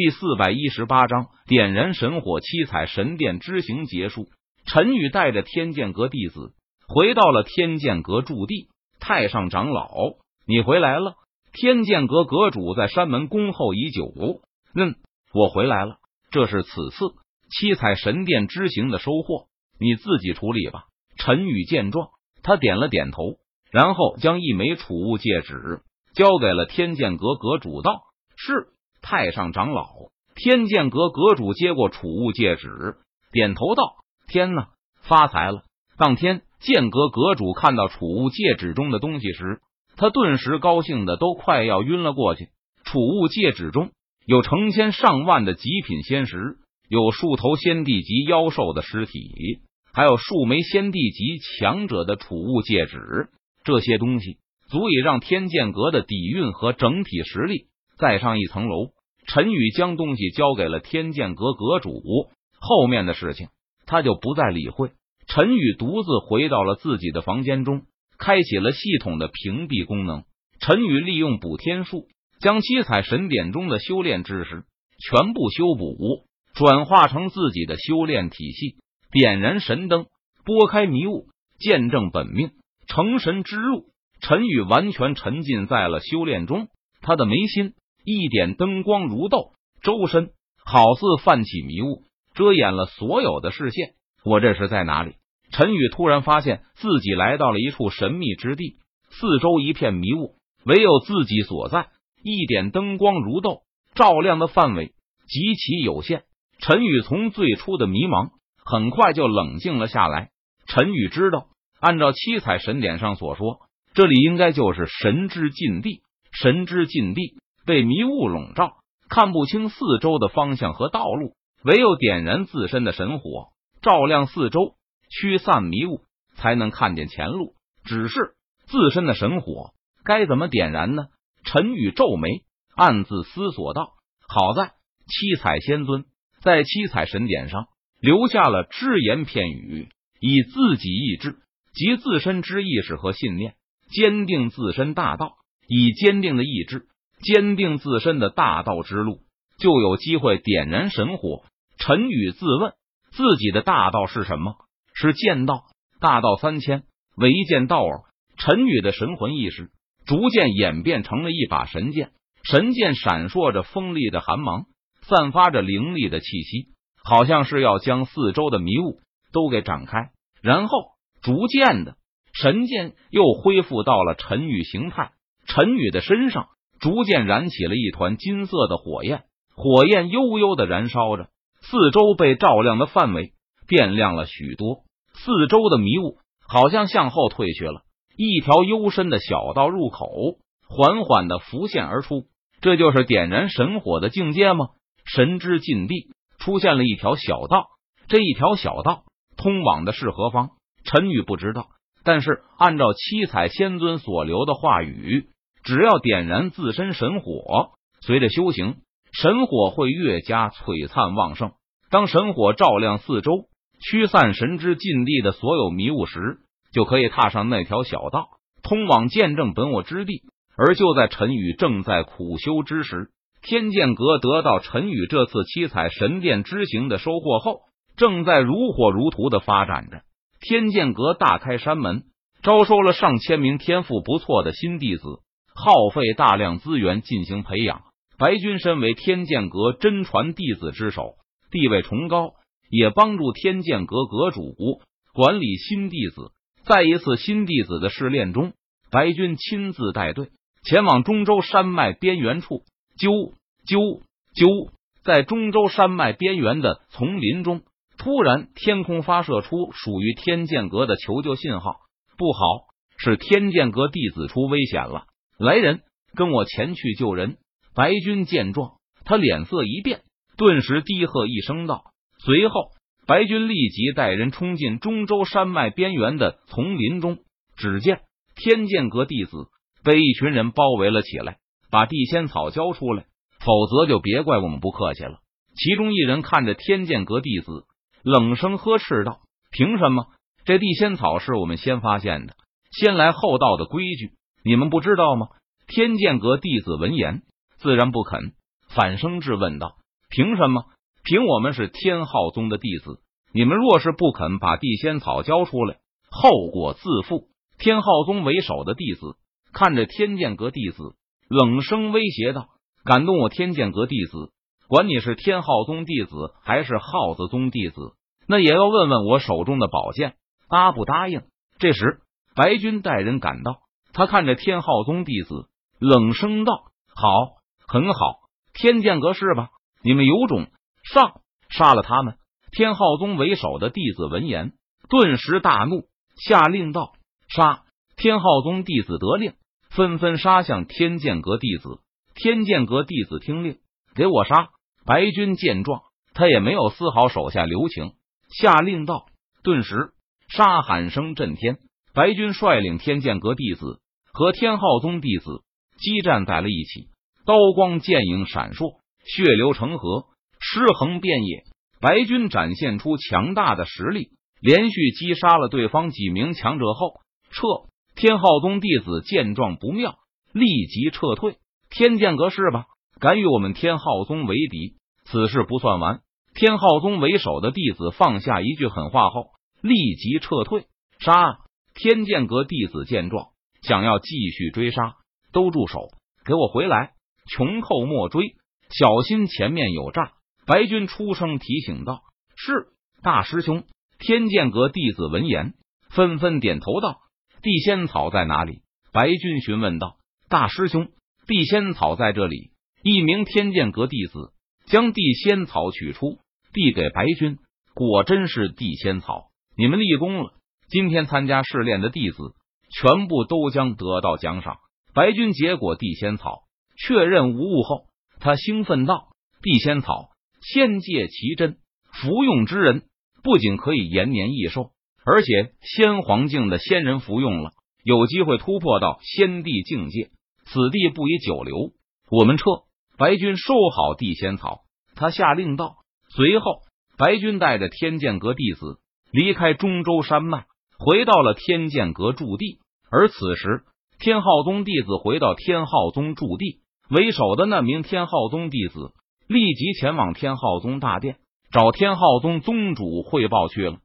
第四百一十八章点燃神火，七彩神殿之行结束。陈宇带着天剑阁弟子回到了天剑阁驻地。太上长老，你回来了。天剑阁阁主在山门恭候已久。嗯，我回来了。这是此次七彩神殿之行的收获，你自己处理吧。陈宇见状，他点了点头，然后将一枚储物戒指交给了天剑阁阁主，道：“是。”太上长老，天剑阁阁主接过储物戒指，点头道：“天哪，发财了！”当天，剑阁阁主看到储物戒指中的东西时，他顿时高兴的都快要晕了过去。储物戒指中有成千上万的极品仙石，有数头仙帝级妖兽的尸体，还有数枚仙帝级强者的储物戒指。这些东西足以让天剑阁的底蕴和整体实力。再上一层楼，陈宇将东西交给了天剑阁阁主，后面的事情他就不再理会。陈宇独自回到了自己的房间中，开启了系统的屏蔽功能。陈宇利用补天术，将七彩神典中的修炼知识全部修补，转化成自己的修炼体系。点燃神灯，拨开迷雾，见证本命成神之路。陈宇完全沉浸在了修炼中，他的眉心。一点灯光如豆，周身好似泛起迷雾，遮掩了所有的视线。我这是在哪里？陈宇突然发现自己来到了一处神秘之地，四周一片迷雾，唯有自己所在。一点灯光如豆，照亮的范围极其有限。陈宇从最初的迷茫，很快就冷静了下来。陈宇知道，按照七彩神典上所说，这里应该就是神之禁地。神之禁地。被迷雾笼罩，看不清四周的方向和道路，唯有点燃自身的神火，照亮四周，驱散迷雾，才能看见前路。只是自身的神火该怎么点燃呢？陈宇皱眉，暗自思索道：“好在七彩仙尊在七彩神典上留下了只言片语，以自己意志及自身之意识和信念，坚定自身大道，以坚定的意志。”坚定自身的大道之路，就有机会点燃神火。陈宇自问，自己的大道是什么？是剑道。大道三千，唯剑道耳。陈宇的神魂意识逐渐演变成了一把神剑，神剑闪烁着锋利的寒芒，散发着凌厉的气息，好像是要将四周的迷雾都给展开。然后，逐渐的，神剑又恢复到了陈宇形态。陈宇的身上。逐渐燃起了一团金色的火焰，火焰悠悠的燃烧着，四周被照亮的范围变亮了许多，四周的迷雾好像向后退去了，一条幽深的小道入口缓缓的浮现而出。这就是点燃神火的境界吗？神之禁地出现了一条小道，这一条小道通往的是何方？陈宇不知道，但是按照七彩仙尊所留的话语。只要点燃自身神火，随着修行，神火会越加璀璨旺盛。当神火照亮四周，驱散神之禁地的所有迷雾时，就可以踏上那条小道，通往见证本我之地。而就在陈宇正在苦修之时，天剑阁得到陈宇这次七彩神殿之行的收获后，正在如火如荼的发展着。天剑阁大开山门，招收了上千名天赋不错的新弟子。耗费大量资源进行培养。白军身为天剑阁真传弟子之首，地位崇高，也帮助天剑阁阁主管理新弟子。在一次新弟子的试炼中，白军亲自带队前往中州山脉边缘处。啾啾啾！在中州山脉边缘的丛林中，突然天空发射出属于天剑阁的求救信号。不好，是天剑阁弟子出危险了。来人，跟我前去救人！白军见状，他脸色一变，顿时低喝一声道。随后，白军立即带人冲进中州山脉边缘的丛林中。只见天剑阁弟子被一群人包围了起来，把地仙草交出来，否则就别怪我们不客气了。其中一人看着天剑阁弟子，冷声呵斥道：“凭什么？这地仙草是我们先发现的，先来后到的规矩。”你们不知道吗？天剑阁弟子闻言自然不肯，反声质问道：“凭什么？凭我们是天昊宗的弟子，你们若是不肯把地仙草交出来，后果自负。天昊宗为首的弟子看着天剑阁弟子，冷声威胁道：“敢动我天剑阁弟子，管你是天昊宗弟子还是耗子宗弟子，那也要问问我手中的宝剑答不答应。”这时，白军带人赶到，他看着天浩宗弟子，冷声道：“好，很好，天剑阁是吧？你们有种，上杀了他们！”天浩宗为首的弟子闻言，顿时大怒，下令道。杀！天浩宗弟子得令，纷纷杀向天剑阁弟子。天剑阁弟子听令，给我杀！白军见状，他也没有丝毫手下留情，下令道。顿时，杀喊声震天。白军率领天剑阁弟子和天浩宗弟子激战在了一起，刀光剑影闪烁，血流成河，尸横遍野。白军展现出强大的实力，连续击杀了对方几名强者后。撤！天浩宗弟子见状不妙，立即撤退。天剑阁是吧？敢与我们天浩宗为敌？此事不算完。天浩宗为首的弟子放下一句狠话后，立即撤退。杀！天剑阁弟子见状，想要继续追杀，都住手！给我回来！穷寇莫追，小心前面有诈！白军出声提醒道：“是大师兄。”天剑阁弟子闻言，纷纷点头道。地仙草在哪里？白军询问道：“大师兄，地仙草在这里。”一名天剑阁弟子将地仙草取出，递给白军。果真是地仙草，你们立功了。今天参加试炼的弟子全部都将得到奖赏。白军结果地仙草，确认无误后，他兴奋道：“地仙草，仙界奇珍，服用之人不仅可以延年益寿。”而且仙皇境的仙人服用了，有机会突破到仙帝境界。此地不宜久留，我们撤。白军收好地仙草，他下令道。随后，白军带着天剑阁弟子离开中州山脉，回到了天剑阁驻地。而此时，天浩宗弟子回到天浩宗驻地，为首的那名天浩宗弟子立即前往天浩宗大殿，找天浩宗宗主汇报去了。